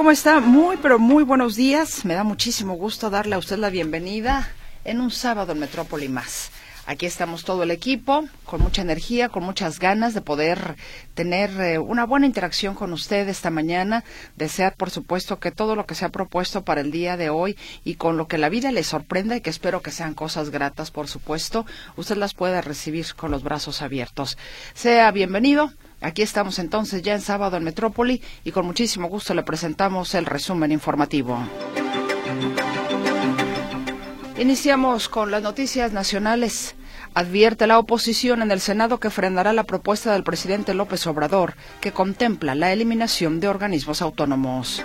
¿Cómo está? Muy, pero muy buenos días. Me da muchísimo gusto darle a usted la bienvenida en un sábado en Metrópoli Más. Aquí estamos todo el equipo, con mucha energía, con muchas ganas de poder tener eh, una buena interacción con usted esta mañana. Desear, por supuesto, que todo lo que se ha propuesto para el día de hoy y con lo que la vida le sorprenda y que espero que sean cosas gratas, por supuesto, usted las pueda recibir con los brazos abiertos. Sea bienvenido. Aquí estamos entonces ya en sábado en Metrópoli y con muchísimo gusto le presentamos el resumen informativo. Iniciamos con las noticias nacionales. Advierte la oposición en el Senado que frenará la propuesta del presidente López Obrador que contempla la eliminación de organismos autónomos.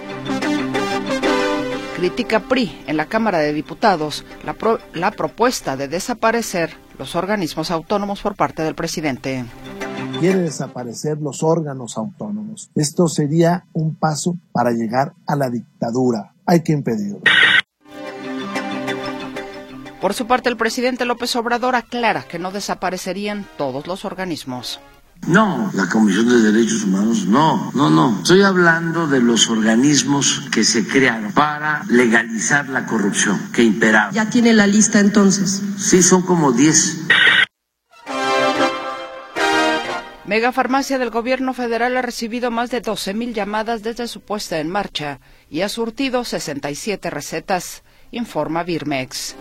Critica PRI en la Cámara de Diputados la, la propuesta de desaparecer los organismos autónomos por parte del presidente quiere desaparecer los órganos autónomos. Esto sería un paso para llegar a la dictadura. Hay que impedirlo. Por su parte, el presidente López Obrador aclara que no desaparecerían todos los organismos. No, la Comisión de Derechos Humanos, no, no, no. Estoy hablando de los organismos que se crearon para legalizar la corrupción que imperaba. ¿Ya tiene la lista entonces? Sí, son como 10. Megafarmacia del Gobierno Federal ha recibido más de 12.000 llamadas desde su puesta en marcha y ha surtido 67 recetas, informa Birmex.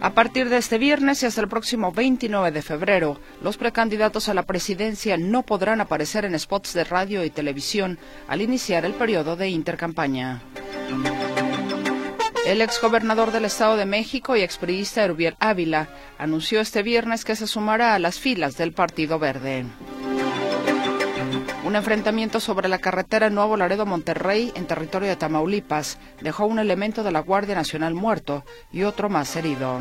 A partir de este viernes y hasta el próximo 29 de febrero, los precandidatos a la presidencia no podrán aparecer en spots de radio y televisión al iniciar el periodo de intercampaña. El exgobernador del Estado de México y expriista Herbiel Ávila anunció este viernes que se sumará a las filas del Partido Verde. Un enfrentamiento sobre la carretera Nuevo Laredo Monterrey en territorio de Tamaulipas dejó un elemento de la Guardia Nacional muerto y otro más herido.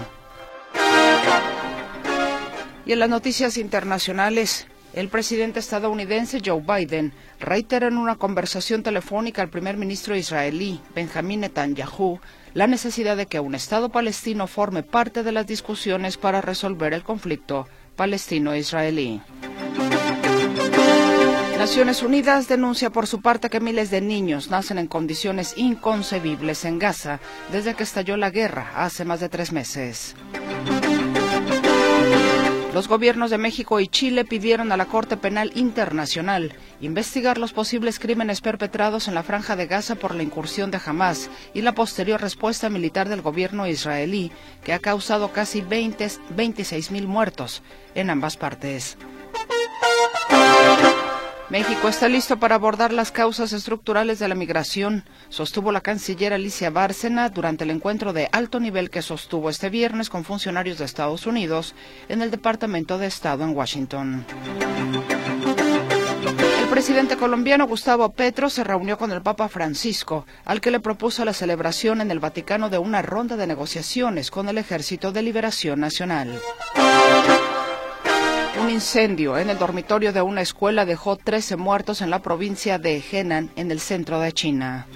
Y en las noticias internacionales, el presidente estadounidense Joe Biden reitera en una conversación telefónica al primer ministro israelí Benjamin Netanyahu la necesidad de que un Estado palestino forme parte de las discusiones para resolver el conflicto palestino-israelí. Naciones Unidas denuncia por su parte que miles de niños nacen en condiciones inconcebibles en Gaza desde que estalló la guerra hace más de tres meses. Los gobiernos de México y Chile pidieron a la Corte Penal Internacional investigar los posibles crímenes perpetrados en la franja de Gaza por la incursión de Hamas y la posterior respuesta militar del gobierno israelí, que ha causado casi 20, 26 mil muertos en ambas partes. México está listo para abordar las causas estructurales de la migración, sostuvo la canciller Alicia Bárcena durante el encuentro de alto nivel que sostuvo este viernes con funcionarios de Estados Unidos en el Departamento de Estado en Washington. El presidente colombiano Gustavo Petro se reunió con el Papa Francisco, al que le propuso la celebración en el Vaticano de una ronda de negociaciones con el Ejército de Liberación Nacional. Un incendio en el dormitorio de una escuela dejó 13 muertos en la provincia de Henan, en el centro de China.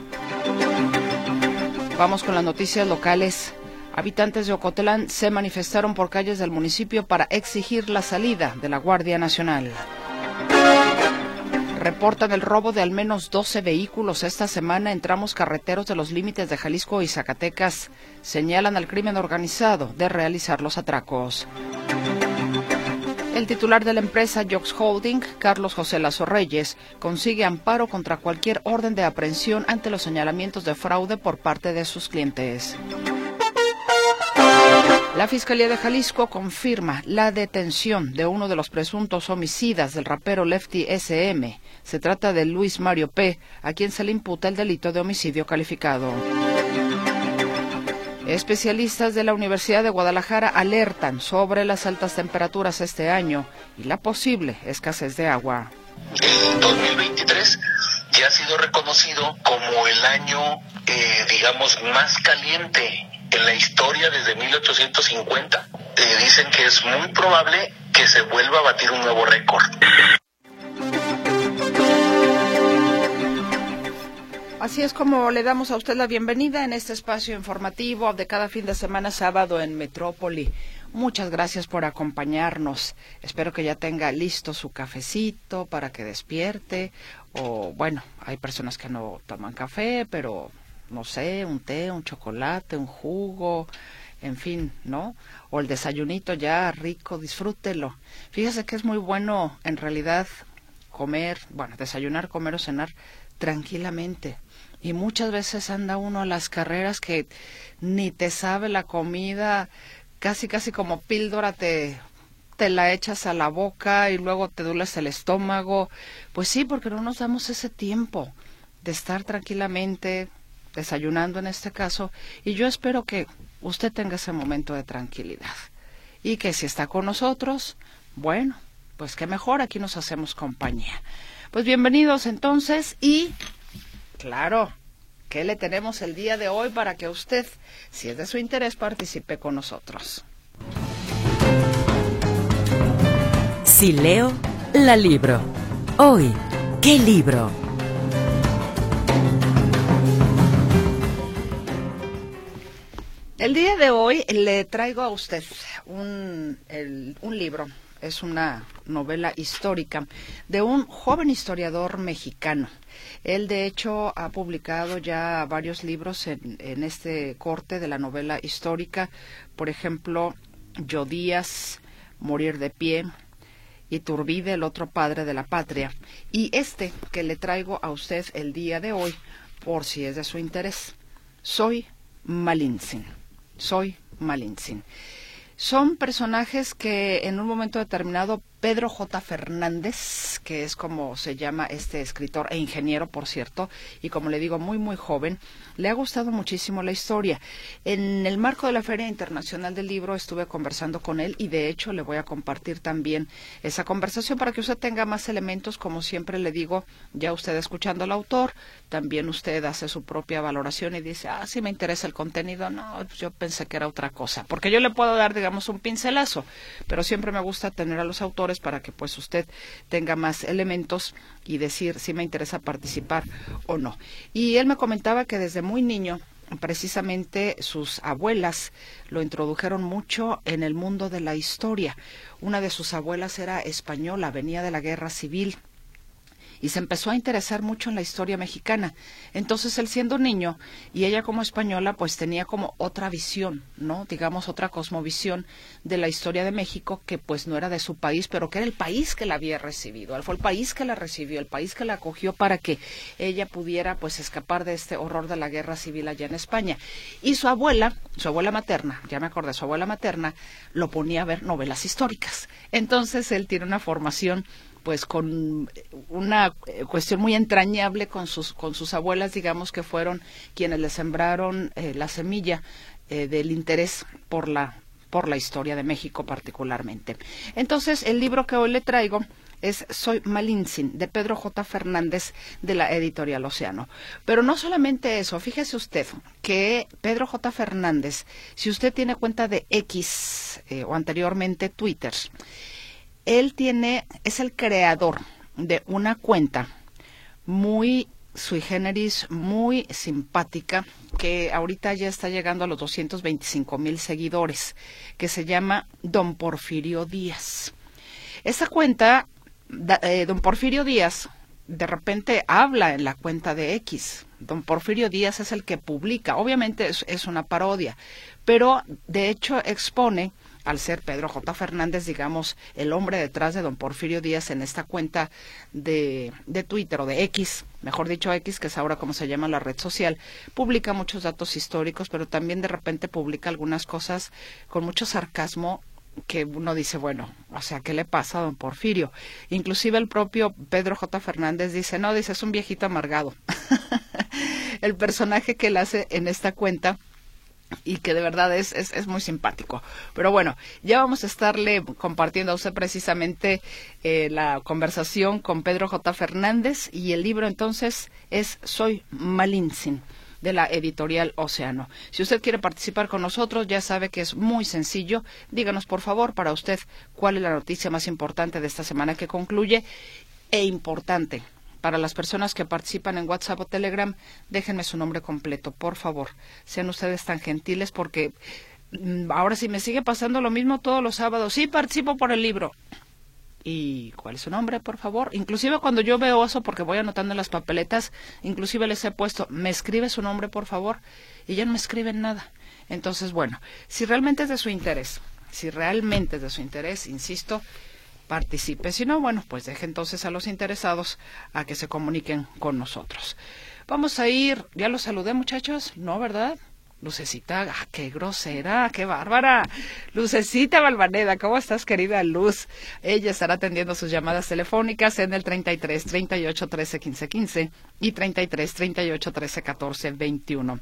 Vamos con las noticias locales. Habitantes de Ocotlán se manifestaron por calles del municipio para exigir la salida de la Guardia Nacional. Reportan el robo de al menos 12 vehículos esta semana en tramos carreteros de los límites de Jalisco y Zacatecas. Señalan al crimen organizado de realizar los atracos. El titular de la empresa Jox Holding, Carlos José Lazo Reyes, consigue amparo contra cualquier orden de aprehensión ante los señalamientos de fraude por parte de sus clientes. La Fiscalía de Jalisco confirma la detención de uno de los presuntos homicidas del rapero Lefty SM. Se trata de Luis Mario P., a quien se le imputa el delito de homicidio calificado. Especialistas de la Universidad de Guadalajara alertan sobre las altas temperaturas este año y la posible escasez de agua. En 2023 que ha sido reconocido como el año, eh, digamos, más caliente en la historia desde 1850. Eh, dicen que es muy probable que se vuelva a batir un nuevo récord. Así es como le damos a usted la bienvenida en este espacio informativo de cada fin de semana sábado en Metrópoli. Muchas gracias por acompañarnos. Espero que ya tenga listo su cafecito para que despierte. O bueno, hay personas que no toman café, pero no sé, un té, un chocolate, un jugo, en fin, ¿no? O el desayunito ya rico, disfrútelo. Fíjese que es muy bueno en realidad comer, bueno, desayunar, comer o cenar tranquilamente y muchas veces anda uno a las carreras que ni te sabe la comida, casi casi como píldora te te la echas a la boca y luego te duele el estómago. Pues sí, porque no nos damos ese tiempo de estar tranquilamente desayunando en este caso y yo espero que usted tenga ese momento de tranquilidad y que si está con nosotros, bueno, pues qué mejor, aquí nos hacemos compañía. Pues bienvenidos entonces y Claro. ¿Qué le tenemos el día de hoy para que usted, si es de su interés, participe con nosotros? Si leo, la libro. Hoy, ¿qué libro? El día de hoy le traigo a usted un, un libro es una novela histórica de un joven historiador mexicano. Él, de hecho, ha publicado ya varios libros en, este corte de la novela histórica. Por ejemplo, Yo Díaz, Morir de Pie, y Turbide, el otro padre de la patria. Y este que le traigo a usted el día de hoy, por si es de su interés. Soy Malintzin. Soy Malintzin. Son personajes que en un momento determinado Pedro J. Fernández, que es como se llama este escritor e ingeniero, por cierto, y como le digo, muy, muy joven, le ha gustado muchísimo la historia. En el marco de la Feria Internacional del Libro estuve conversando con él y de hecho le voy a compartir también esa conversación para que usted tenga más elementos, como siempre le digo, ya usted escuchando al autor, también usted hace su propia valoración y dice, ah, sí me interesa el contenido, no, yo pensé que era otra cosa, porque yo le puedo dar, digamos, un pincelazo, pero siempre me gusta tener a los autores para que pues usted tenga más elementos y decir si me interesa participar o no. Y él me comentaba que desde muy niño precisamente sus abuelas lo introdujeron mucho en el mundo de la historia. Una de sus abuelas era española, venía de la guerra civil y se empezó a interesar mucho en la historia mexicana. Entonces él siendo niño y ella como española pues tenía como otra visión, ¿no? Digamos otra cosmovisión de la historia de México que pues no era de su país, pero que era el país que la había recibido. Fue el país que la recibió, el país que la acogió para que ella pudiera pues escapar de este horror de la guerra civil allá en España. Y su abuela, su abuela materna, ya me acordé, su abuela materna lo ponía a ver novelas históricas. Entonces él tiene una formación pues con una eh, cuestión muy entrañable con sus con sus abuelas digamos que fueron quienes le sembraron eh, la semilla eh, del interés por la por la historia de México particularmente entonces el libro que hoy le traigo es Soy Malintzin, de Pedro J. Fernández, de la editorial Océano. Pero no solamente eso, fíjese usted que Pedro J. Fernández, si usted tiene cuenta de X o anteriormente Twitter, él tiene, es el creador de una cuenta muy sui generis, muy simpática, que ahorita ya está llegando a los 225 mil seguidores, que se llama Don Porfirio Díaz. Esa cuenta, eh, Don Porfirio Díaz, de repente habla en la cuenta de X. Don Porfirio Díaz es el que publica, obviamente es una parodia, pero de hecho expone al ser Pedro J. Fernández, digamos, el hombre detrás de don Porfirio Díaz en esta cuenta de, de Twitter o de X, mejor dicho X, que es ahora como se llama la red social, publica muchos datos históricos, pero también de repente publica algunas cosas con mucho sarcasmo que uno dice, bueno, o sea, ¿qué le pasa a don Porfirio? Inclusive el propio Pedro J. Fernández dice, no, dice, es un viejito amargado. el personaje que él hace en esta cuenta y que de verdad es, es, es, muy simpático. Pero bueno, ya vamos a estarle compartiendo a usted precisamente eh, la conversación con Pedro J. Fernández y el libro entonces es Soy Malinsin de la editorial Océano. Si usted quiere participar con nosotros, ya sabe que es muy sencillo. Díganos, por favor, para usted cuál es la noticia más importante de esta semana que concluye e importante para las personas que participan en WhatsApp o Telegram, déjenme su nombre completo, por favor. Sean ustedes tan gentiles porque mm, ahora sí me sigue pasando lo mismo todos los sábados. Sí, participo por el libro. ¿Y cuál es su nombre, por favor? Inclusive cuando yo veo eso, porque voy anotando en las papeletas, inclusive les he puesto, ¿me escribe su nombre, por favor? Y ya no me escriben nada. Entonces, bueno, si realmente es de su interés, si realmente es de su interés, insisto, participe. Si no, bueno, pues deje entonces a los interesados a que se comuniquen con nosotros. Vamos a ir, ya los saludé muchachos, ¿no, verdad? Lucecita, ah, qué grosera, qué bárbara. Lucecita Balvaneda, ¿cómo estás, querida Luz? Ella estará atendiendo sus llamadas telefónicas en el 33 38 13 15 15 y 33 38 13 14 21.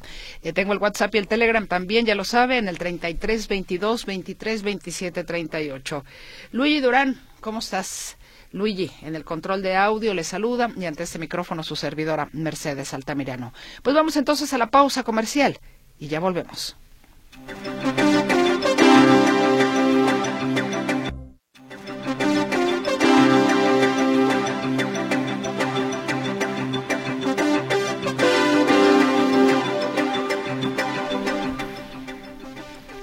tengo el WhatsApp y el Telegram también, ya lo sabe, en el 33 22 23 27 38. Luigi Durán, ¿cómo estás? Luigi, en el control de audio, le saluda y ante este micrófono su servidora Mercedes Altamirano. Pues vamos entonces a la pausa comercial y ya volvemos.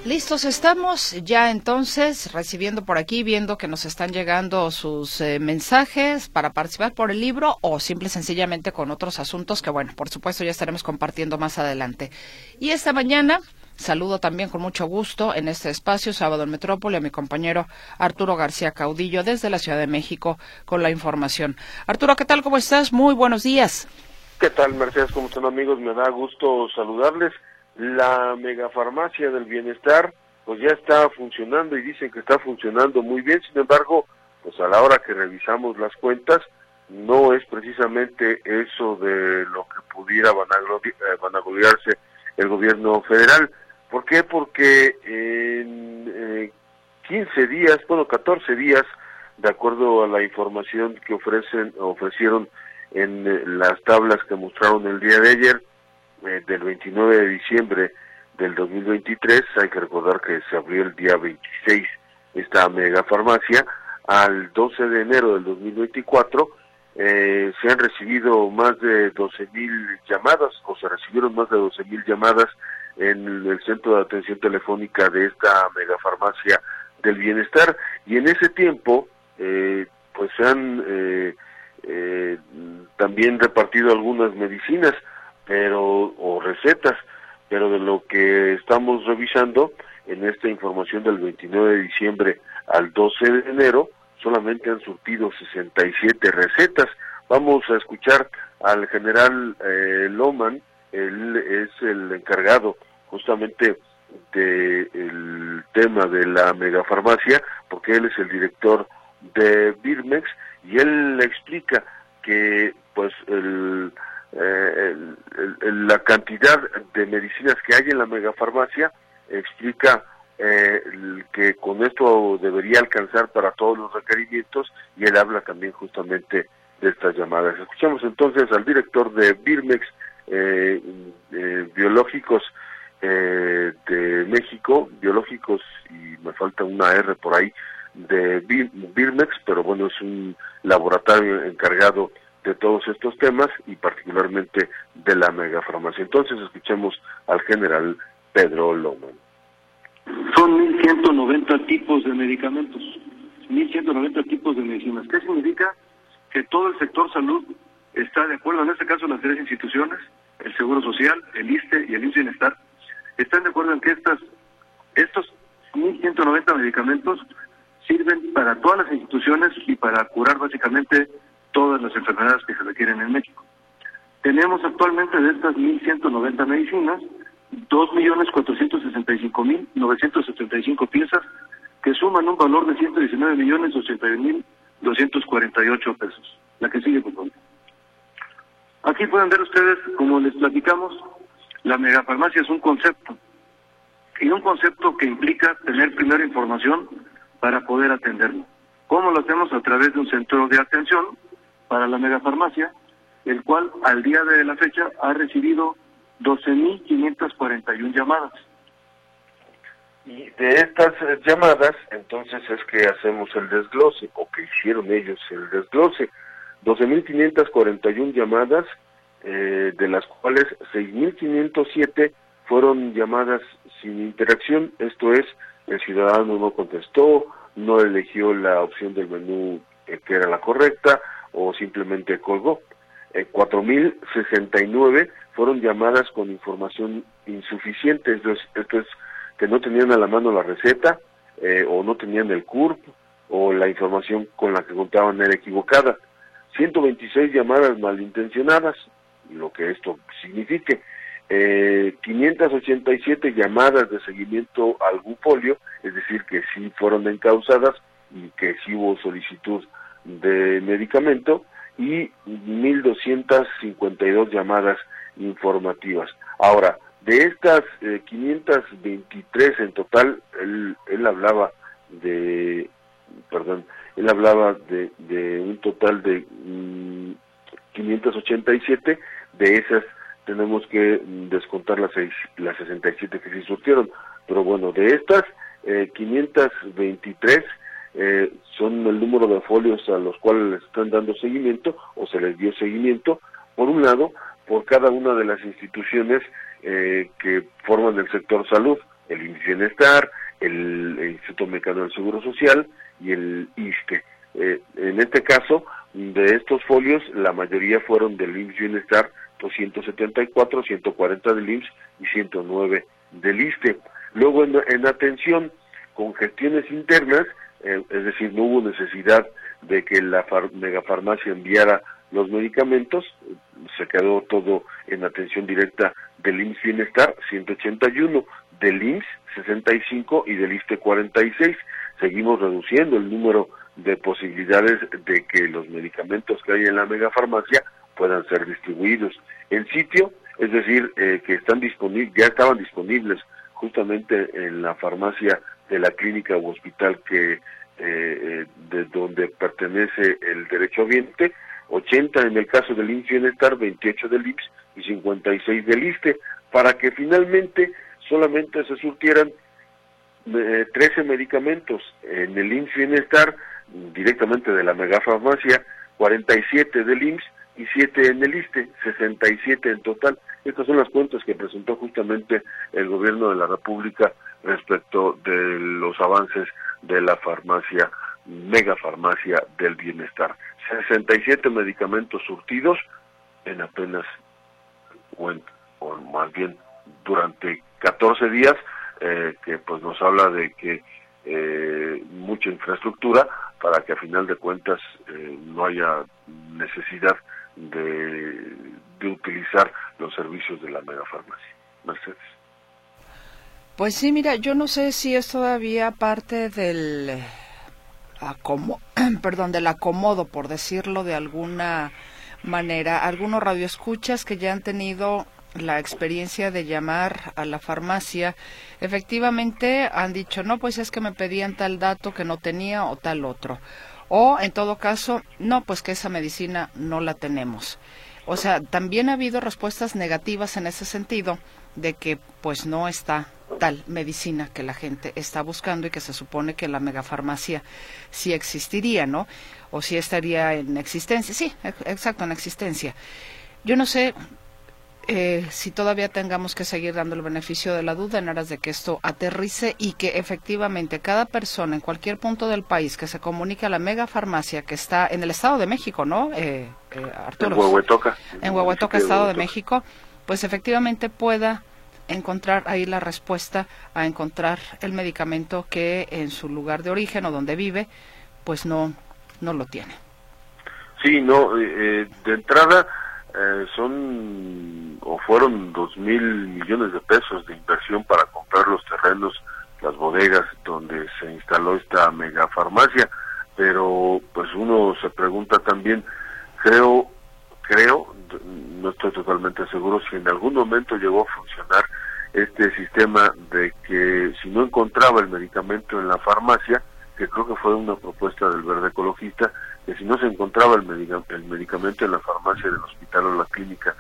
Listos estamos ya entonces recibiendo por aquí, viendo que nos están llegando sus eh, mensajes para participar por el libro o simple y sencillamente con otros asuntos que, bueno, por supuesto ya estaremos compartiendo más adelante. Y esta mañana saludo también con mucho gusto en este espacio, Sábado en Metrópoli, a mi compañero Arturo García Caudillo desde la Ciudad de México con la información. Arturo, ¿qué tal? ¿Cómo estás? Muy buenos días. ¿Qué tal, Mercedes? ¿Cómo están amigos? Me da gusto saludarles la megafarmacia del bienestar pues ya está funcionando y dicen que está funcionando muy bien, sin embargo, pues a la hora que revisamos las cuentas, no es precisamente eso de lo que pudiera eh, vanagloriarse el gobierno federal. ¿Por qué? Porque en 15 eh, días, bueno, 14 días, de acuerdo a la información que ofrecen, ofrecieron en eh, las tablas que mostraron el día de ayer, eh, del 29 de diciembre del 2023, hay que recordar que se abrió el día 26 esta mega farmacia, al 12 de enero del 2024 eh, se han recibido más de 12 mil llamadas o se recibieron más de 12 mil llamadas en el centro de atención telefónica de esta mega farmacia del bienestar. Y en ese tiempo eh, pues se han eh, eh también repartido algunas medicinas pero o recetas, pero de lo que estamos revisando en esta información del 29 de diciembre al 12 de enero, solamente han surtido 67 recetas. Vamos a escuchar al general eh, Loman, él es el encargado justamente del tema de la megafarmacia, porque él es el director de Birmex y él explica que pues el eh, la cantidad de medicinas que hay en la megafarmacia explica eh, que con esto debería alcanzar para todos los requerimientos y él habla también justamente de estas llamadas. Escuchamos entonces al director de Birmex eh, Biológicos eh, de México, Biológicos y me falta una R por ahí, de Birmex, pero bueno, es un laboratorio encargado de todos estos temas y particularmente de la megafarmacia. Entonces escuchemos al general Pedro Loman. Son 1.190 tipos de medicamentos, 1.190 tipos de medicinas. ¿Qué significa? Que todo el sector salud está de acuerdo, en este caso las tres instituciones, el Seguro Social, el ISTE y el IMSS Bienestar, están de acuerdo en que estas, estos 1.190 medicamentos sirven para todas las instituciones y para curar básicamente todas las enfermedades que se requieren en México. Tenemos actualmente de estas 1.190 medicinas, 2.465.975 piezas que suman un valor de 119.081.248 pesos. La que sigue, por favor. Aquí pueden ver ustedes, como les platicamos, la megafarmacia es un concepto. y un concepto que implica tener primero información para poder atenderlo. ¿Cómo lo hacemos? A través de un centro de atención para la megafarmacia, el cual al día de la fecha ha recibido 12.541 llamadas. Y de estas eh, llamadas, entonces es que hacemos el desglose, o que hicieron ellos el desglose. 12.541 llamadas, eh, de las cuales 6.507 fueron llamadas sin interacción, esto es, el ciudadano no contestó, no eligió la opción del menú eh, que era la correcta o simplemente colgó. Eh, 4.069 fueron llamadas con información insuficiente, esto es, que no tenían a la mano la receta eh, o no tenían el CURP o la información con la que contaban era equivocada. 126 llamadas malintencionadas, lo que esto signifique eh, 587 llamadas de seguimiento a algún folio, es decir, que sí fueron encausadas y que sí hubo solicitud de medicamento, y 1.252 llamadas informativas. Ahora, de estas eh, 523 en total, él, él hablaba de, perdón, él hablaba de, un total de mm, 587, de esas tenemos que descontar las, seis, las 67 que se surtieron. Pero bueno, de estas, eh, 523 eh, son el número de folios a los cuales les están dando seguimiento o se les dio seguimiento, por un lado, por cada una de las instituciones eh, que forman el sector salud, el INSS Bienestar, el, Instituto Mexicano del Seguro Social y el ISTE. Eh, en este caso, de estos folios, la mayoría fueron del IMSS Bienestar, 274, 140 del IMSS y 109 del ISTE. Luego, en atención con gestiones internas, eh, es decir, no hubo necesidad de que la far megafarmacia enviara los medicamentos, se quedó todo en atención directa del IMSS Bienestar, 181, del IMSS, 65 y del ISTE, 46. Seguimos reduciendo el número de posibilidades de que los medicamentos que hay en la megafarmacia puedan ser distribuidos en sitio, es decir, eh, que están disponibles, ya estaban disponibles justamente en la farmacia de la clínica u hospital que eh, eh, de donde pertenece el derecho ambiente, 80 en el caso del IMSS Bienestar, 28 del IMSS y 56 del ISTE, para que finalmente solamente se surtieran eh, 13 medicamentos en el IMSS Bienestar, directamente de la megafarmacia, 47 del IMSS y 7 en el ISTE, 67 en total. Estas son las cuentas que presentó justamente el gobierno de la República respecto de los avances de la farmacia, megafarmacia del bienestar. 67 medicamentos surtidos en apenas, o, o más bien durante 14 días, eh, que pues nos habla de que eh, mucha infraestructura para que a final de cuentas eh, no haya necesidad de, utilizar los servicios de la megafarmacia. Mercedes. Pues sí, mira, yo no sé si es todavía parte del acomodo, perdón, del acomodo, por decirlo de alguna manera. Algunos radioescuchas que ya han tenido la experiencia de llamar a la farmacia, efectivamente han dicho, no, pues es que me pedían tal dato que no tenía o tal otro. O, en todo caso, no, pues que esa medicina no la tenemos. O sea, también ha habido respuestas negativas en ese sentido de que pues no está tal medicina que la gente está buscando y que se supone que la megafarmacia sí existiría, ¿no? O sí estaría en existencia. Sí, exacto, en existencia. Yo no sé eh, si todavía tengamos que seguir dando el beneficio de la duda en aras de que esto aterrice y que efectivamente cada persona en cualquier punto del país que se comunique a la mega farmacia que está en el Estado de México, ¿no, eh, eh, Arturo? En Huehuetoca. En Huehuetoca, Estado de México, pues efectivamente pueda encontrar ahí la respuesta a encontrar el medicamento que en su lugar de origen o donde vive, pues no, no lo tiene. Sí, no, eh, de entrada eh, son o fueron dos mil millones de pesos de inversión para comprar los terrenos, las bodegas donde se instaló esta mega farmacia, pero pues uno se pregunta también, creo, creo, no estoy totalmente seguro si en algún momento llegó a funcionar este sistema de que si no encontraba el medicamento en la farmacia, que creo que fue una propuesta del verde ecologista, que si no se encontraba el, medicamento en la farmacia del hospital o la clínica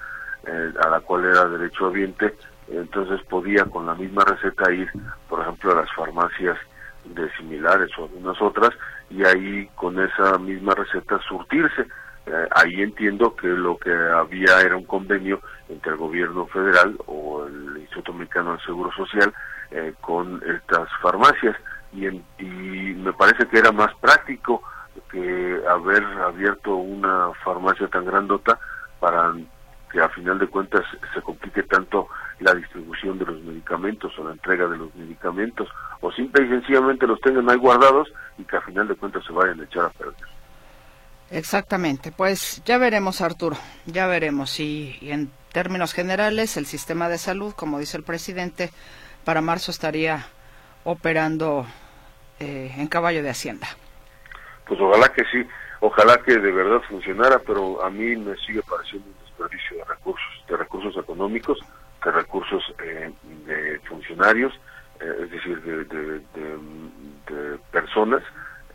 eh, a la cual era derecho derechohabiente, entonces podía con la misma receta ir, por ejemplo, a las farmacias de similares o algunas otras, y ahí con esa misma receta surtirse. Eh, ahí entiendo que lo que había era un convenio entre el gobierno federal o el Instituto Mexicano del Seguro Social eh, con estas farmacias y, y me parece que era más práctico que haber abierto una farmacia tan grandota para que a final de cuentas se complique tanto la distribución de los medicamentos o la entrega de los medicamentos o simple y sencillamente los tengan ahí guardados y que a final de cuentas se vayan a echar a perder. Exactamente, pues ya veremos Arturo, ya veremos y, en términos generales el sistema de salud, como dice el presidente, para marzo estaría operando eh, en caballo de hacienda. Pues ojalá que sí, ojalá que de verdad funcionara, pero a mí me sigue pareciendo un desperdicio de recursos, de recursos económicos, de recursos eh, de funcionarios, eh, es decir, de, personas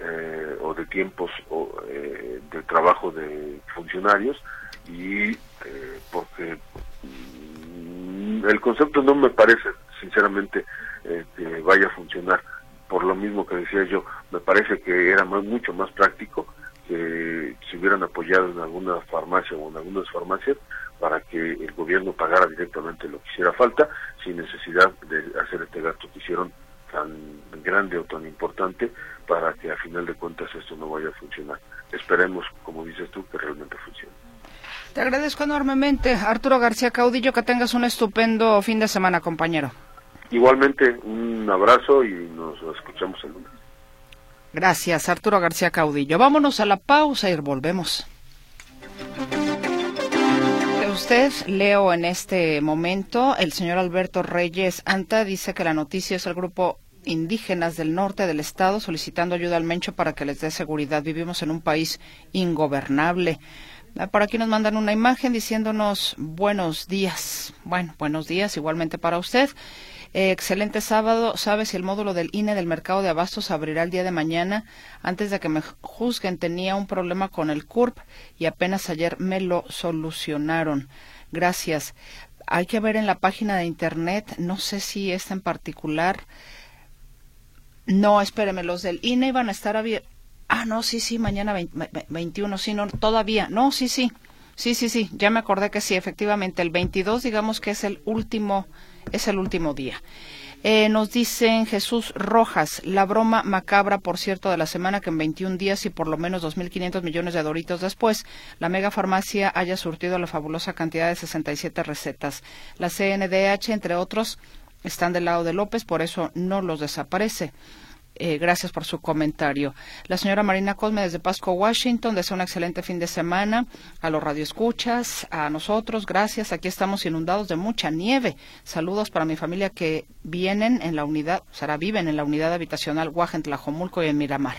eh, o de tiempos o, eh, de trabajo de funcionarios y eh, porque mm, el concepto no me parece sinceramente que vaya a funcionar. Por lo mismo que decía yo me parece que era mucho más práctico que se hubieran apoyado en alguna farmacia o en algunas farmacias para que el gobierno pagara directamente lo que hiciera falta sin necesidad de hacer este gasto que hicieron tan grande o tan importante para que a final de cuentas esto no vaya a funcionar. Esperemos, como dices tú, que realmente funcione. Te agradezco enormemente, Arturo García Caudillo, que tengas un estupendo fin de semana, compañero. Igualmente, un abrazo y nos escuchamos el lunes. Gracias, Arturo García Caudillo. Vámonos a la pausa y volvemos. Usted, leo en este momento, el señor Alberto Reyes Anta dice que la noticia es el grupo indígenas del norte del estado solicitando ayuda al Mencho para que les dé seguridad. Vivimos en un país ingobernable. Ah, por aquí nos mandan una imagen diciéndonos buenos días. Bueno, buenos días igualmente para usted. Eh, excelente sábado. ¿Sabe si el módulo del INE del mercado de abastos abrirá el día de mañana? Antes de que me juzguen, tenía un problema con el CURP y apenas ayer me lo solucionaron. Gracias. Hay que ver en la página de internet, no sé si esta en particular no, espéreme, los del INE van a estar abiertos. Ah, no, sí, sí, mañana 21, sí, no, todavía. No, sí, sí. Sí, sí, sí, ya me acordé que sí, efectivamente, el 22 digamos que es el último, es el último día. Eh, nos dicen Jesús Rojas, la broma macabra, por cierto, de la semana que en 21 días y por lo menos 2.500 millones de doritos después, la mega farmacia haya surtido la fabulosa cantidad de 67 recetas. La CNDH, entre otros, están del lado de López, por eso no los desaparece. Eh, gracias por su comentario. La señora Marina Cosme desde Pasco, Washington, desea un excelente fin de semana a los radioescuchas, a nosotros, gracias. Aquí estamos inundados de mucha nieve. Saludos para mi familia que vienen en la unidad, o sea, viven en la unidad habitacional Guajen, Tlajomulco y en Miramar.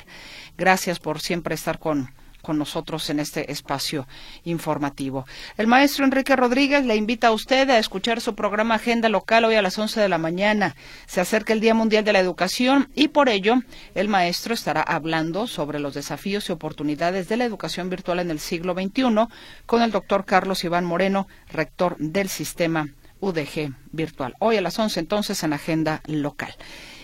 Gracias por siempre estar con, con nosotros en este espacio informativo. El maestro Enrique Rodríguez le invita a usted a escuchar su programa Agenda Local hoy a las 11 de la mañana. Se acerca el Día Mundial de la Educación y por ello el maestro estará hablando sobre los desafíos y oportunidades de la educación virtual en el siglo XXI con el doctor Carlos Iván Moreno, rector del sistema UDG virtual. Hoy a las 11 entonces en Agenda Local.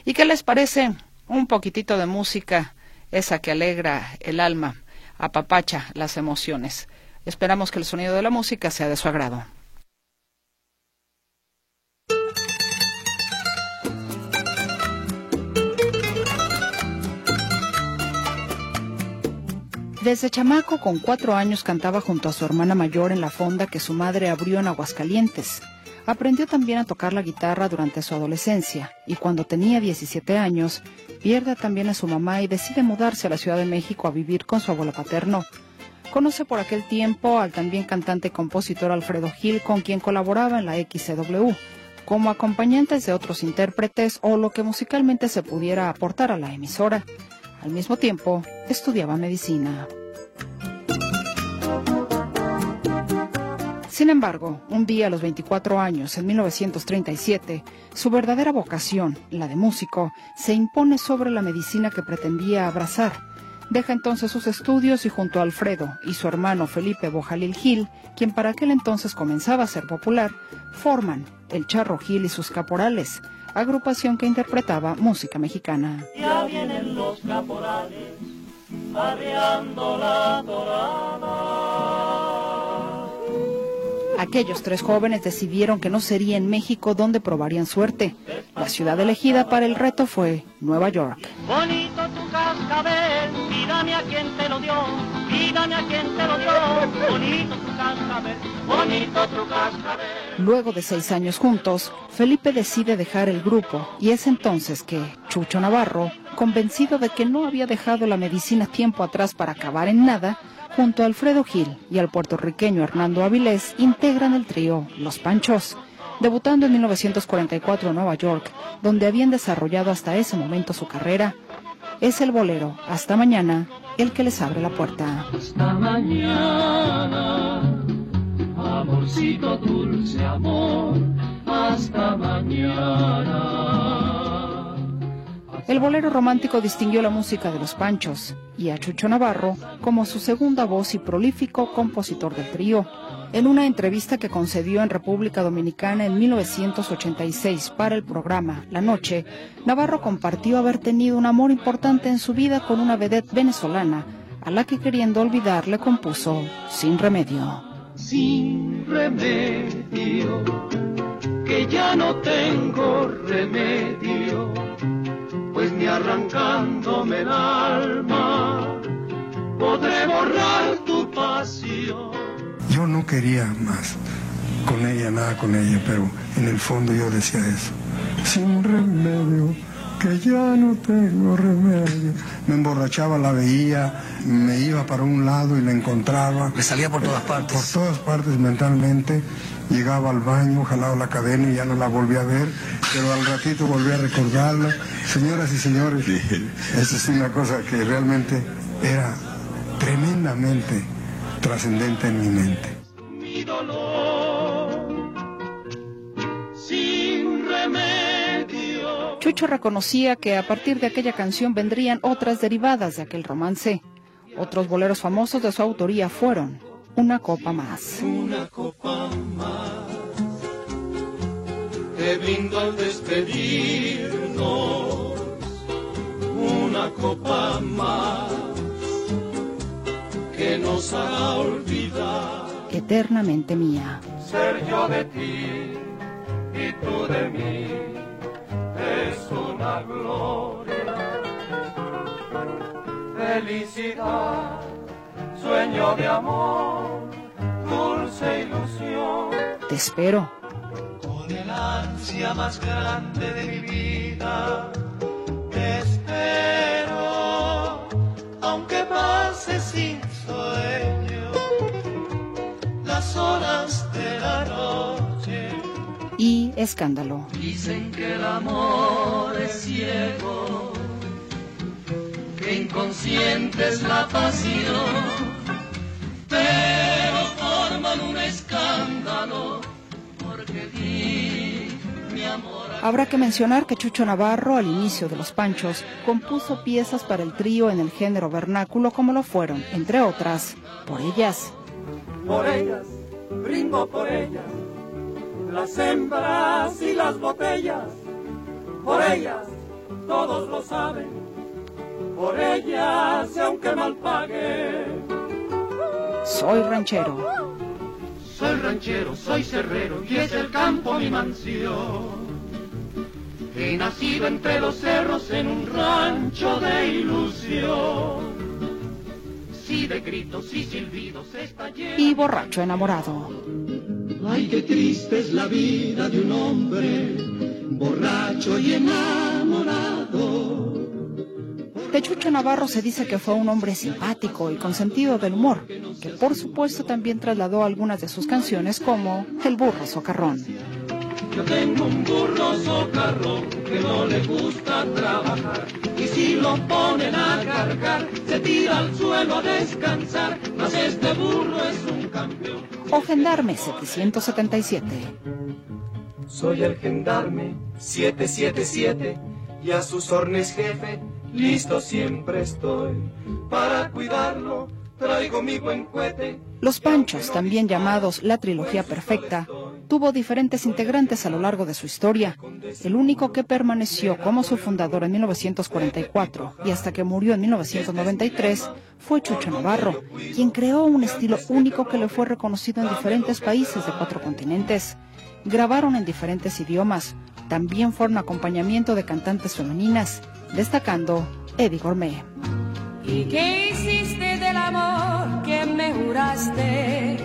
¿Y qué les parece? Un poquitito de música, esa que alegra el alma apapacha las emociones. Esperamos que el sonido de la música sea de su agrado. Desde chamaco, con cuatro años, cantaba junto a su hermana mayor en la fonda que su madre abrió en Aguascalientes. Aprendió también a tocar la guitarra durante su adolescencia y cuando tenía 17 años pierde también a su mamá y decide mudarse a la Ciudad de México a vivir con su abuelo paterno. Conoce por aquel tiempo al también cantante y compositor Alfredo Gil con quien colaboraba en la XCW como acompañantes de otros intérpretes o lo que musicalmente se pudiera aportar a la emisora. Al mismo tiempo, estudiaba medicina. Sin embargo, un día a los 24 años, en 1937, su verdadera vocación, la de músico, se impone sobre la medicina que pretendía abrazar. Deja entonces sus estudios y junto a Alfredo y su hermano Felipe Bojalil Gil, quien para aquel entonces comenzaba a ser popular, forman el Charro Gil y sus Caporales, agrupación que interpretaba música mexicana. Ya vienen los caporales, la Aquellos tres jóvenes decidieron que no sería en México donde probarían suerte. La ciudad elegida para el reto fue Nueva York. Bonito tu cascabel, a quién te lo dio, a quién te lo dio. Bonito tu cascabel, bonito tu cascabel. Luego de seis años juntos, Felipe decide dejar el grupo y es entonces que Chucho Navarro, convencido de que no había dejado la medicina tiempo atrás para acabar en nada, junto a Alfredo Gil y al puertorriqueño Hernando Avilés, integran el trío Los Panchos, debutando en 1944 en Nueva York, donde habían desarrollado hasta ese momento su carrera. Es el bolero Hasta Mañana el que les abre la puerta. Hasta mañana, amorcito dulce amor, hasta mañana. El bolero romántico distinguió la música de los Panchos y a Chucho Navarro como su segunda voz y prolífico compositor del trío. En una entrevista que concedió en República Dominicana en 1986 para el programa La Noche, Navarro compartió haber tenido un amor importante en su vida con una vedette venezolana, a la que queriendo olvidar le compuso Sin Remedio. Sin remedio, que ya no tengo remedio pues ni arrancándome el alma podré borrar tu pasión. Yo no quería más con ella, nada con ella, pero en el fondo yo decía eso. Sin remedio, que ya no tengo remedio. Me emborrachaba, la veía, me iba para un lado y la encontraba. Me salía por todas partes. Por todas partes mentalmente. Llegaba al baño, jalaba la cadena y ya no la volví a ver, pero al ratito volví a recordarla. Señoras y señores, esa es una cosa que realmente era tremendamente trascendente en mi mente. Mi dolor, sin remedio. Chucho reconocía que a partir de aquella canción vendrían otras derivadas de aquel romance. Otros boleros famosos de su autoría fueron Una copa más. Una copa más. Te brindo al despedirnos. Una copa más. Que nos haga olvidar. Eternamente mía. Ser yo de ti y tú de mí es una gloria. Felicidad, sueño de amor, dulce ilusión. Te espero. Con el ansia más grande de mi vida, te espero, aunque pase sin sueño las horas de la noche. Y escándalo. Dicen que el amor es ciego, que inconsciente es la pasión, pero forman un escándalo porque di mi amor. a- Habrá que mencionar que Chucho Navarro, al inicio de Los Panchos, compuso piezas para el trío en el género vernáculo como lo fueron, entre otras, Por ellas. Por ellas, brindo por ellas, las hembras y las botellas, por ellas, todos lo saben, por ellas, y aunque mal pague. Soy ranchero. Soy ranchero, soy cerrero y es el campo mi mansión. He nacido entre los cerros en un rancho de ilusión. Sí de gritos y silbidos está lleno. Y borracho enamorado. Ay, qué triste es la vida de un hombre, borracho y enamorado. De Chucho Navarro se dice que fue un hombre simpático y con sentido del humor, que por supuesto también trasladó algunas de sus canciones como El burro socarrón. Yo tengo un burro socarrón que no le gusta trabajar. Y si lo ponen a cargar, se tira al suelo a descansar. Mas este burro es un campeón. O Gendarme 777. Soy el Gendarme 777 y a sus órdenes jefe, listo siempre estoy para cuidarlo. Traigo mi buen. Los Panchos, también llamados la trilogía perfecta, tuvo diferentes integrantes a lo largo de su historia. El único que permaneció como su fundador en 1944 y hasta que murió en 1993 fue Chucho Navarro, quien creó un estilo único que le fue reconocido en diferentes países de cuatro continentes. Grabaron en diferentes idiomas. También fueron acompañamiento de cantantes femeninas, destacando Eddie Gourmet. ¿Y qué hiciste del amor que me juraste?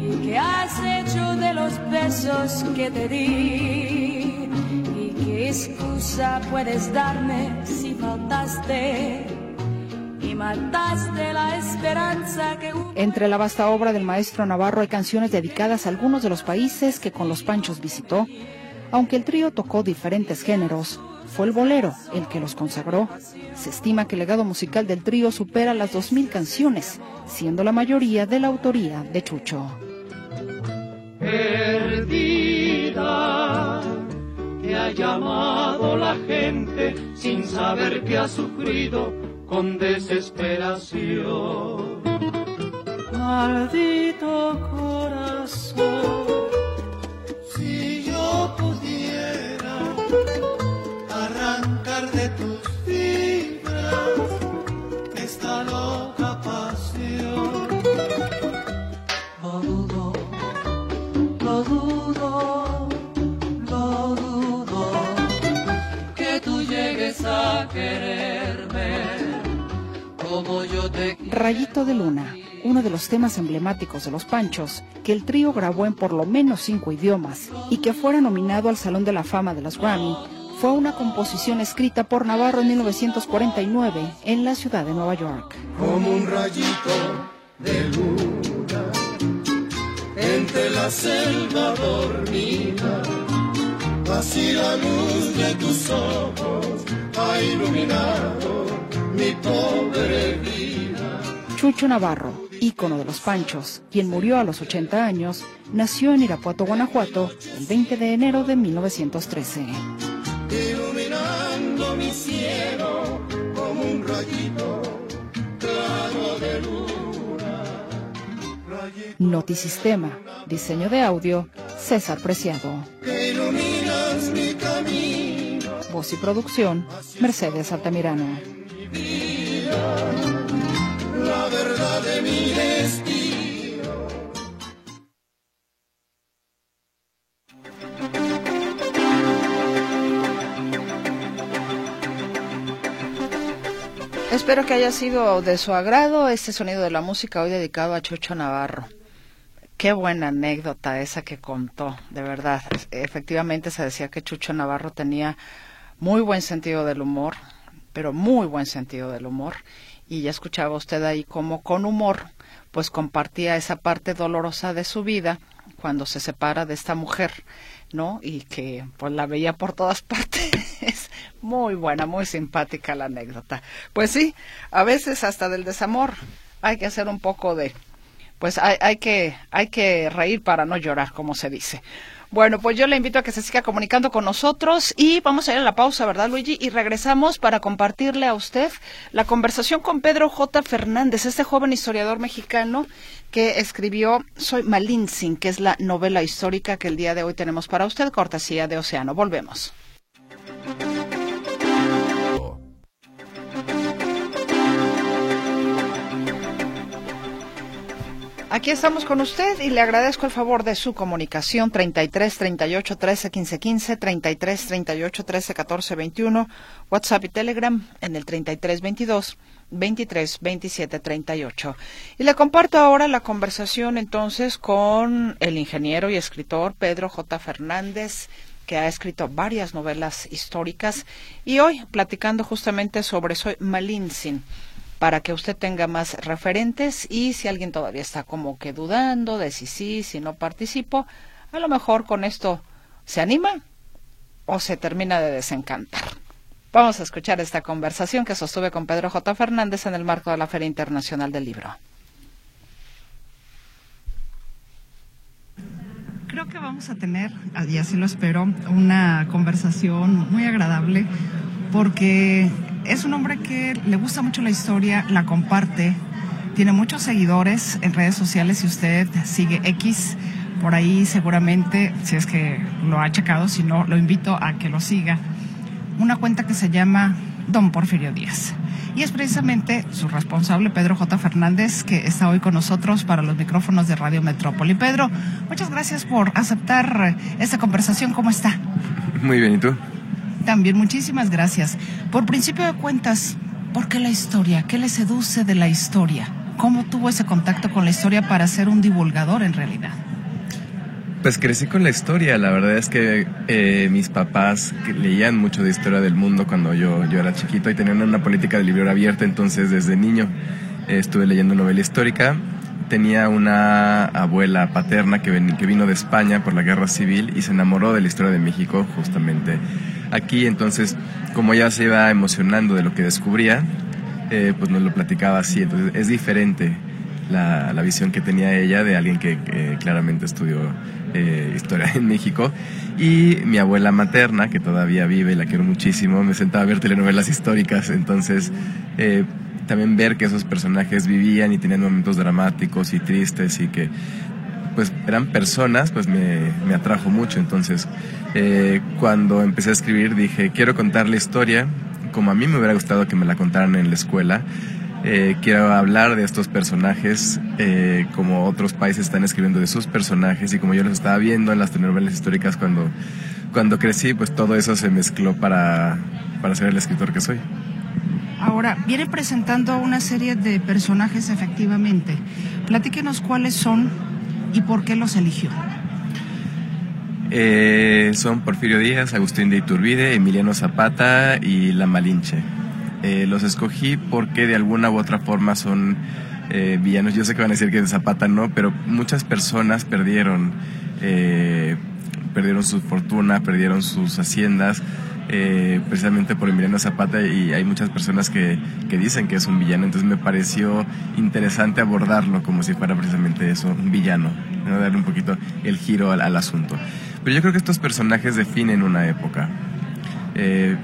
¿Y qué has hecho de los besos que te di? ¿Y qué excusa puedes darme si faltaste? La esperanza que. Entre la vasta obra del maestro Navarro hay canciones dedicadas a algunos de los países que con los Panchos visitó. Aunque el trío tocó diferentes géneros, fue el bolero el que los consagró. Se estima que el legado musical del trío supera las 2.000 canciones, siendo la mayoría de la autoría de Chucho. Perdida, te ha llamado la gente sin saber que ha sufrido con desesperación. Maldito corazón, si yo pudiera Rayito de Luna, uno de los temas emblemáticos de los Panchos, que el trío grabó en por lo menos cinco idiomas y que fuera nominado al Salón de la Fama de los Grammy, fue una composición escrita por Navarro en 1949 en la ciudad de Nueva York. como un rayito de luna entre la selva dormida. Así la luz de tus ojos ha iluminado mi pobre vida. Chucho Navarro, ícono de los Panchos, quien murió a los 80 años, nació en Irapuato, Guanajuato, el 20 de enero de 1913. iluminando mi cielo como un rayito claro de luna. Notisistema, diseño de audio, César Preciado. Que iluminas mi camino, Voz y producción, Mercedes Altamirano. vida, de mi destino. Espero que haya sido de su agrado este sonido de la música hoy dedicado a Chucho Navarro. Qué buena anécdota esa que contó, de verdad. Efectivamente se decía que Chucho Navarro tenía muy buen sentido del humor, pero muy buen sentido del humor. Y ya escuchaba usted ahí cómo con humor, pues compartía esa parte dolorosa de su vida cuando se separa de esta mujer, ¿no? Y que pues la veía por todas partes. Muy buena, muy simpática la anécdota. Pues sí, a veces hasta del desamor hay que hacer un poco de, pues hay, hay que, hay que reír para no llorar, como se dice. Bueno, pues yo le invito a que se siga comunicando con nosotros y vamos a ir a la pausa, ¿verdad, Luigi? Y regresamos para compartirle a usted la conversación con Pedro J. Fernández, este joven historiador mexicano que escribió Soy Malintzin, que es la novela histórica que el día de hoy tenemos para usted, cortesía de Océano. Volvemos. Aquí estamos con usted y le agradezco el favor de su comunicación 33 38 13 15 15, 33 38 13 14 21, WhatsApp y Telegram en el 33 22 23 27 38. Y le comparto ahora la conversación entonces con el ingeniero y escritor Pedro J. Fernández que ha escrito varias novelas históricas y hoy platicando justamente sobre Soy Malintzin para que usted tenga más referentes y si alguien todavía está como que dudando de si sí, si no participo, a lo mejor con esto ¿Se anima o se termina de desencantar? Vamos a escuchar esta conversación que sostuve con Pedro J. Fernández en el marco de la Feria Internacional del Libro. Creo que vamos a tener, y así lo espero, una conversación muy agradable porque es un hombre que le gusta mucho la historia, la comparte, tiene muchos seguidores en redes sociales. Si usted sigue X, por ahí seguramente, si es que lo ha checado, si no, lo invito a que lo siga. Una cuenta que se llama Don Porfirio Díaz. Y es precisamente su responsable, Pedro J. Fernández, que está hoy con nosotros para los micrófonos de Radio Metrópoli. Pedro, muchas gracias por aceptar esta conversación. ¿Cómo está? Muy bien, ¿y tú? También, muchísimas gracias. Por principio de cuentas, ¿por qué la historia? ¿Qué le seduce de la historia? ¿Cómo tuvo ese contacto con la historia para ser un divulgador en realidad? Pues crecí con la historia, la verdad es que eh, mis papás leían mucho de historia del mundo cuando yo, yo era chiquito y tenían una política de libro abierta, entonces desde niño eh, estuve leyendo novela histórica. Tenía una abuela paterna que, que vino de España por la guerra civil y se enamoró de la historia de México justamente aquí, entonces como ella se iba emocionando de lo que descubría, eh, pues nos lo platicaba así. Entonces es diferente la, la, visión que tenía ella de alguien que, claramente estudió eh, historia en México. Y mi abuela materna, que todavía vive la quiero muchísimo, me sentaba a ver telenovelas históricas. Entonces eh, también ver que esos personajes vivían y tenían momentos dramáticos y tristes y que pues eran personas, pues me, me atrajo mucho. Entonces, cuando empecé a escribir dije, quiero contar la historia como a mí me hubiera gustado que me la contaran en la escuela. Eh, quiero hablar de estos personajes eh, como otros países están escribiendo de sus personajes y como yo los estaba viendo en las telenovelas históricas cuando, cuando crecí, pues todo eso se mezcló para, para ser el escritor que soy. Ahora, viene presentando una serie de personajes efectivamente. Platíquenos cuáles son y por qué los eligió. Eh, son Porfirio Díaz, Agustín de Iturbide, Emiliano Zapata y La Malinche. Eh, los escogí porque de alguna u otra forma son eh, villanos. Yo sé que van a decir que de Zapata no, pero muchas personas perdieron, perdieron su fortuna, perdieron sus haciendas. precisamente por Emiliano Zapata y hay muchas personas que, que, dicen que es un villano, entonces me pareció interesante abordarlo como si fuera precisamente eso, un villano, darle un poquito el giro al, asunto. Pero yo creo que estos personajes definen una época. Eh,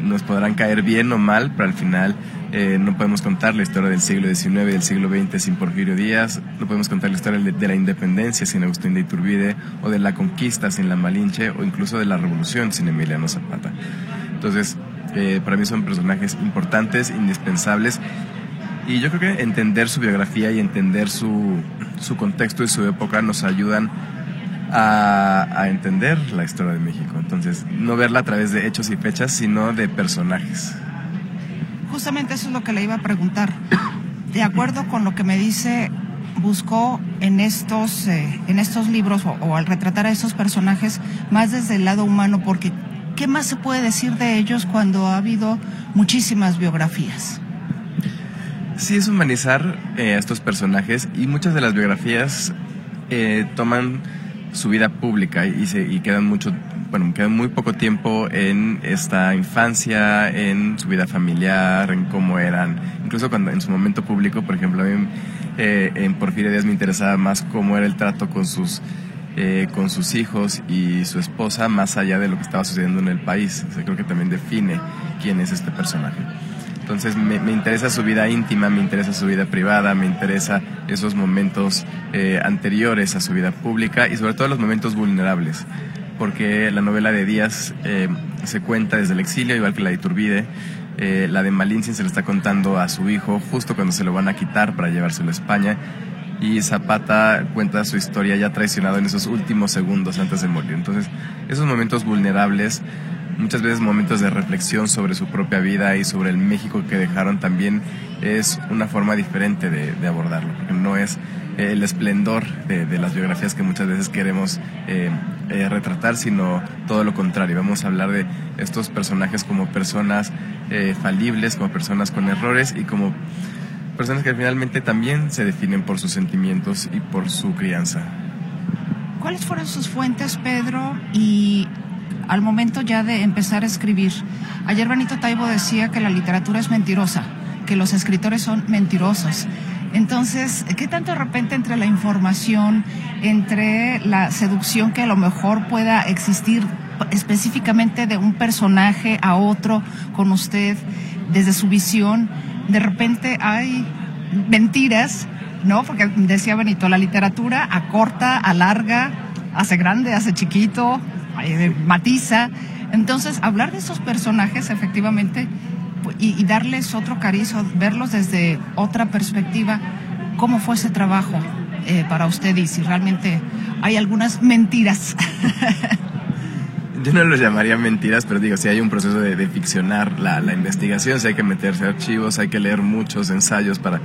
nos podrán caer bien o mal, pero al final eh, no podemos contar la historia del siglo XIX del siglo XX sin Porfirio Díaz, no podemos contar la historia de, la independencia sin Agustín de Iturbide, o de la conquista sin la Malinche, o incluso de la revolución sin Emiliano Zapata. Entonces, eh, para mí son personajes importantes, indispensables, y yo creo que entender su biografía y entender su, su contexto y su época nos ayudan a, entender la historia de México. Entonces, no verla a través de hechos y fechas, sino de personajes. Justamente eso es lo que le iba a preguntar. De acuerdo con lo que me dice, buscó en estos, eh, en estos libros o, al retratar a esos personajes más desde el lado humano, porque ¿qué más se puede decir de ellos cuando ha habido muchísimas biografías? Sí, es humanizar eh, a estos personajes y muchas de las biografías eh, toman su vida pública y, se, y quedan mucho, bueno, quedan muy poco tiempo en esta infancia, en su vida familiar, en cómo eran, incluso cuando en su momento público, por ejemplo, a mí eh, en Porfirio Díaz me interesaba más cómo era el trato con sus eh, con sus hijos y su esposa más allá de lo que estaba sucediendo en el país. O sea, creo que también define quién es este personaje. Entonces me, interesa su vida íntima, me interesa su vida privada, me interesa esos momentos eh, anteriores a su vida pública y sobre todo los momentos vulnerables, porque la novela de Díaz eh, se cuenta desde el exilio, igual que la de Iturbide. Eh, la de Malintzin se le está contando a su hijo justo cuando se lo van a quitar para llevárselo a España y Zapata cuenta su historia ya traicionado en esos últimos segundos antes de morir. Entonces, esos momentos vulnerables muchas veces momentos de reflexión sobre su propia vida y sobre el México que dejaron también es una forma diferente de, abordarlo, no es el esplendor de, las biografías que muchas veces queremos eh, eh, retratar, sino todo lo contrario. Vamos a hablar de estos personajes como personas eh, falibles, como personas con errores y como personas que finalmente también se definen por sus sentimientos y por su crianza. ¿Cuáles fueron sus fuentes, Pedro? Y al momento ya de empezar a escribir, ayer Benito Taibo decía que la literatura es mentirosa, que los escritores son mentirosos. Entonces, ¿qué tanto de repente entre la información, entre la seducción que a lo mejor pueda existir específicamente de un personaje a otro con usted, desde su visión, de repente hay mentiras, ¿no? Porque decía Benito, la literatura acorta, alarga, hace grande, hace chiquito, matiza. Entonces, hablar de esos personajes efectivamente y, darles otro cariz, verlos desde otra perspectiva, ¿cómo fue ese trabajo eh, para usted y si realmente hay algunas mentiras? Yo no los llamaría mentiras, pero digo, si hay un proceso de, ficcionar la, la, investigación, si hay que meterse a archivos, hay que leer muchos ensayos para,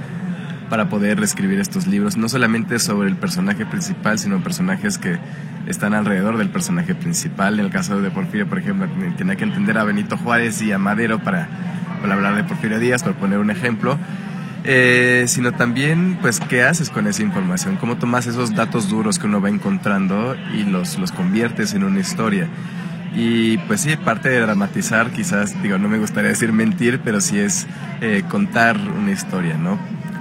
para poder escribir estos libros, no solamente sobre el personaje principal, sino personajes que están alrededor del personaje principal. En el caso de Porfirio, por ejemplo, tenía que entender a Benito Juárez y a Madero para, para hablar de Porfirio Díaz, por poner un ejemplo. Eh, sino también, pues, ¿qué haces con esa información? ¿Cómo tomas esos datos duros que uno va encontrando y los, los conviertes en una historia? Y pues sí, parte de dramatizar, quizás, digo, no me gustaría decir mentir, pero sí es eh, contar una historia, ¿no?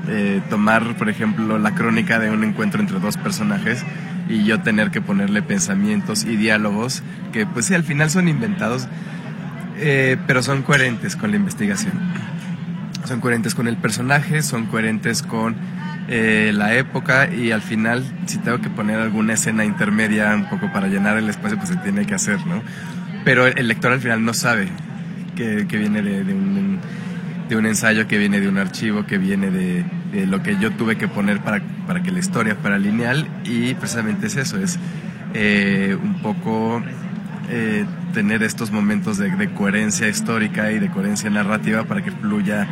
Eh, tomar, por ejemplo, la crónica de un encuentro entre dos personajes y yo tener que ponerle pensamientos y diálogos que pues sí, al final son inventados, eh, pero son coherentes con la investigación. Son coherentes con el personaje, son coherentes con eh, la época y al final si tengo que poner alguna escena intermedia un poco para llenar el espacio pues se tiene que hacer, ¿no? Pero el lector al final no sabe que, viene de, un, de, un, ensayo, que viene de un archivo, que viene de, lo que yo tuve que poner para, para, que la historia fuera lineal y precisamente es eso, es eh, un poco eh, tener estos momentos de, de, coherencia histórica y de coherencia narrativa para que fluya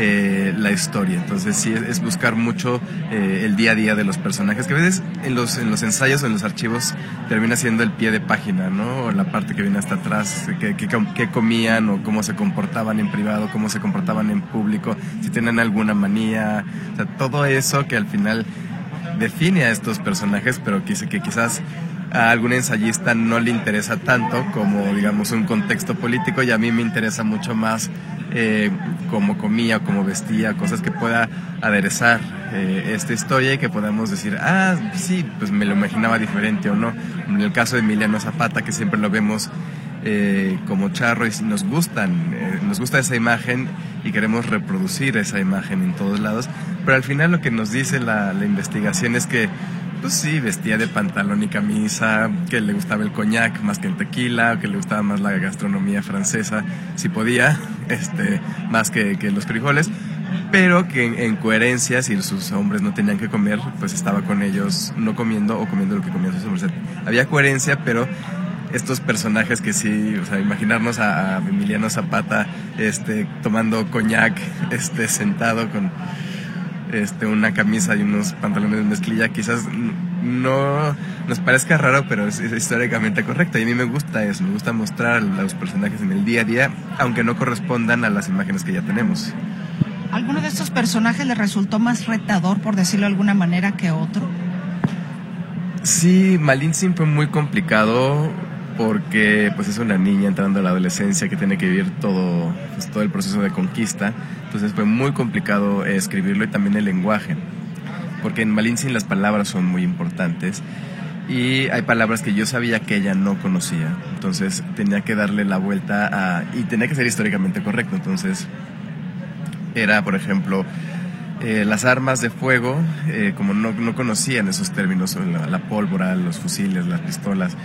eh, la historia. Entonces sí, es, buscar mucho eh, el día a día de los personajes, que a veces en los, en los ensayos o en los archivos termina siendo el pie de página, ¿no? O la parte que viene hasta atrás, qué comían o cómo se comportaban en privado, cómo se comportaban en público, si tienen alguna manía, o sea, todo eso que al final define a estos personajes, pero que, que quizás a algún ensayista no le interesa tanto como, digamos, un contexto político y a mí me interesa mucho más eh, cómo comía, cómo vestía, cosas que pueda aderezar eh, esta historia y que podamos decir, ah, sí, pues me lo imaginaba diferente o no. En el caso de Emiliano Zapata, que siempre lo vemos eh, como charro y nos gustan, eh, nos gusta esa imagen y queremos reproducir esa imagen en todos lados, pero al final lo que nos dice la, la investigación es que pues sí, vestía de pantalón y camisa, que le gustaba el coñac más que el tequila, que le gustaba más la gastronomía francesa, si podía, este, más que, que los frijoles, pero que en, coherencia, si sus hombres no tenían que comer, pues estaba con ellos no comiendo o comiendo lo que comían sus hombres. había coherencia, pero estos personajes que sí, o sea, imaginarnos a, a Emiliano Zapata este, tomando coñac, este, sentado con este, una camisa y unos pantalones de mezclilla, quizás no nos parezca raro, pero es, históricamente correcto. Y a mí me gusta eso, me gusta mostrar a los personajes en el día a día, aunque no correspondan a las imágenes que ya tenemos. ¿Alguno de estos personajes le resultó más retador, por decirlo de alguna manera, que otro? Sí, Malintzin fue muy complicado porque pues es una niña entrando a la adolescencia que tiene que vivir todo, pues, todo el proceso de conquista. Entonces fue muy complicado escribirlo y también el lenguaje, porque en Malintzin las palabras son muy importantes y hay palabras que yo sabía que ella no conocía. Entonces tenía que darle la vuelta a... y tenía que ser históricamente correcto. Entonces era, por ejemplo, eh, las armas de fuego, eh, como no, no, conocían esos términos, la, pólvora, los fusiles, las pistolas,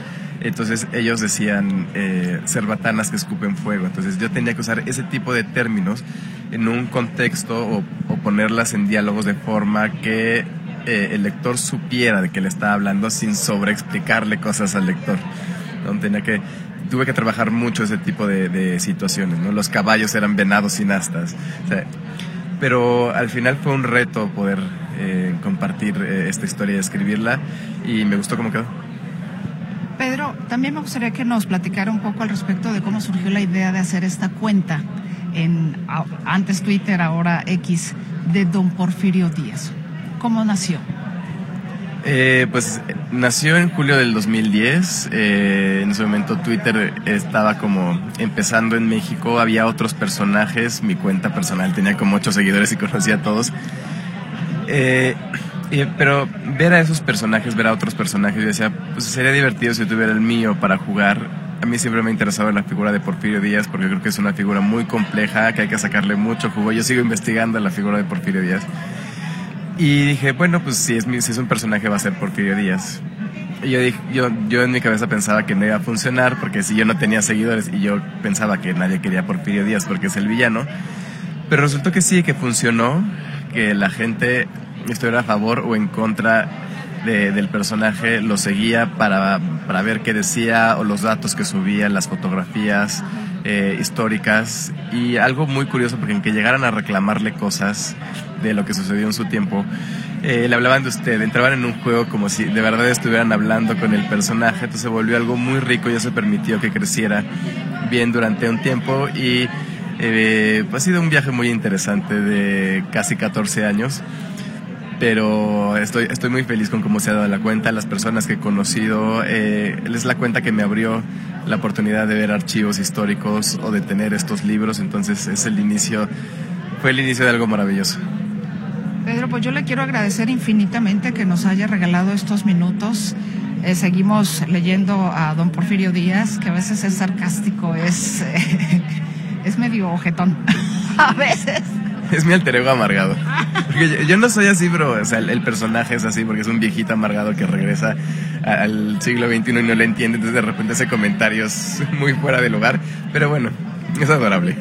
entonces ellos decían eh, batanas que escupen fuego. Entonces yo tenía que usar ese tipo de términos en un contexto o, ponerlas en diálogos de forma que eh, el lector supiera de qué le estaba hablando sin sobreexplicarle cosas al lector. ¿no? Tenía que, tuve que trabajar mucho ese tipo de, situaciones. ¿no? Los caballos eran venados sin astas. Pero al final fue un reto poder eh, compartir eh, esta historia y escribirla y me gustó cómo quedó. Pedro, también me gustaría que nos platicara un poco al respecto de cómo surgió la idea de hacer esta cuenta en antes Twitter, ahora X, de don Porfirio Díaz. ¿Cómo nació? Eh, pues nació en julio del 2010. Eh, en ese momento Twitter estaba como empezando en México. Había otros personajes. Mi cuenta personal tenía como ocho seguidores y conocía a todos. Eh, pero ver a esos personajes, ver a otros personajes, yo decía, pues sería divertido si tuviera el mío para jugar. A mí siempre me ha interesado la figura de Porfirio Díaz porque creo que es una figura muy compleja, que hay que sacarle mucho jugo. Yo sigo investigando la figura de Porfirio Díaz. Y dije, bueno, pues si es, si es un personaje va a ser Porfirio Díaz. Y yo, dije, yo, yo en mi cabeza pensaba que no iba a funcionar porque si yo no tenía seguidores y yo pensaba que nadie quería Porfirio Díaz porque es el villano. Pero resultó que sí, que funcionó, que la gente estuviera a favor o en contra del personaje, lo seguía para, para, ver qué decía o los datos que subía, las fotografías eh, históricas y algo muy curioso porque en que llegaran a reclamarle cosas de lo que sucedió en su tiempo, eh, le hablaban de usted, entraban en un juego como si de verdad estuvieran hablando con el personaje, entonces se volvió algo muy rico y eso permitió que creciera bien durante un tiempo y eh, pues ha sido un viaje muy interesante de casi 14 años pero estoy, estoy muy feliz con cómo se ha dado la cuenta, las personas que he conocido, eh, es la cuenta que me abrió la oportunidad de ver archivos históricos o de tener estos libros, entonces es el inicio, fue el inicio de algo maravilloso. Pedro, pues yo le quiero agradecer infinitamente que nos haya regalado estos minutos. Eh, seguimos leyendo a don Porfirio Díaz, que a veces es sarcástico, es, es medio ojetón, a veces es mi alter ego amargado. yo, no soy así, pero o sea, el, personaje es así porque es un viejito amargado que regresa al siglo XXI y no le entiende, entonces de repente hace comentarios muy fuera de lugar, pero bueno, es adorable.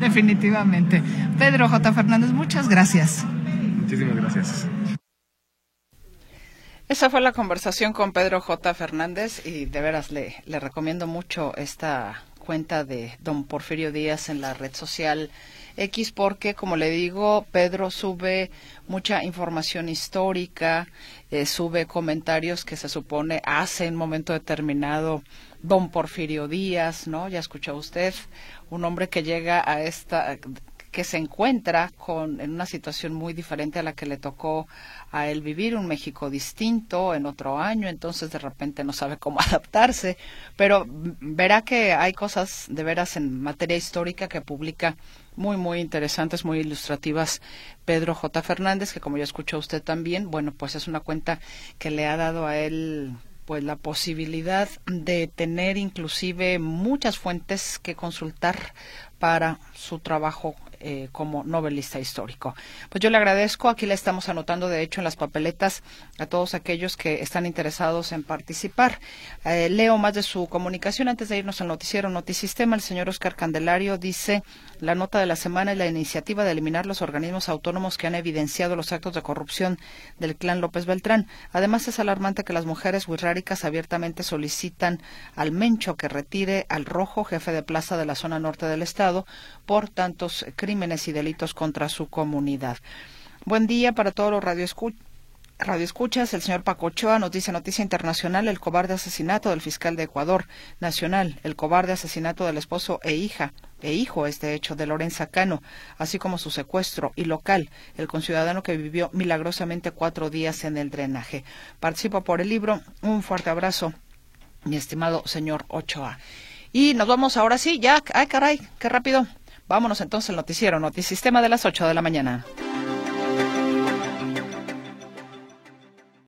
Definitivamente. Pedro J. Fernández, muchas gracias. Muchísimas gracias. Esa fue la conversación con Pedro J. Fernández y de veras le, le recomiendo mucho esta cuenta de don Porfirio Díaz en la red social X porque, como le digo, Pedro sube mucha información histórica, eh, sube comentarios que se supone hace en momento determinado don Porfirio Díaz, ¿no? Ya escuchó usted, un hombre que llega a esta que se encuentra con en una situación muy diferente a la que le tocó a él vivir un México distinto en otro año, entonces de repente no sabe cómo adaptarse, pero verá que hay cosas de veras en materia histórica que publica muy, muy interesantes, muy ilustrativas Pedro J. Fernández, que como ya escuchó usted también, bueno, pues es una cuenta que le ha dado a él pues la posibilidad de tener inclusive muchas fuentes que consultar para su trabajo eh, como novelista histórico. Pues yo le agradezco, aquí le estamos anotando de hecho en las papeletas a todos aquellos que están interesados en participar. Eh, leo más de su comunicación antes de irnos al noticiero Notisistema. El señor Oscar Candelario dice la nota de la semana es la iniciativa de eliminar los organismos autónomos que han evidenciado los actos de corrupción del clan López Beltrán. Además es alarmante que las mujeres huirráricas abiertamente solicitan al Mencho que retire al Rojo, jefe de plaza de la zona norte del estado, por tantos crímenes crímenes y delitos contra su comunidad. Buen día para todos los radioescuchas. Radio Escuchas, el señor Paco Ochoa nos dice noticia internacional, el cobarde asesinato del fiscal de Ecuador nacional, el cobarde asesinato del esposo e hija e hijo este hecho de Lorenza Cano, así como su secuestro y local, el conciudadano que vivió milagrosamente cuatro días en el drenaje. Participo por el libro, un fuerte abrazo, mi estimado señor Ochoa. Y nos vamos ahora sí, ya, ay caray, qué rápido. Vámonos entonces al noticiero, Notisistema de las 8 de la mañana.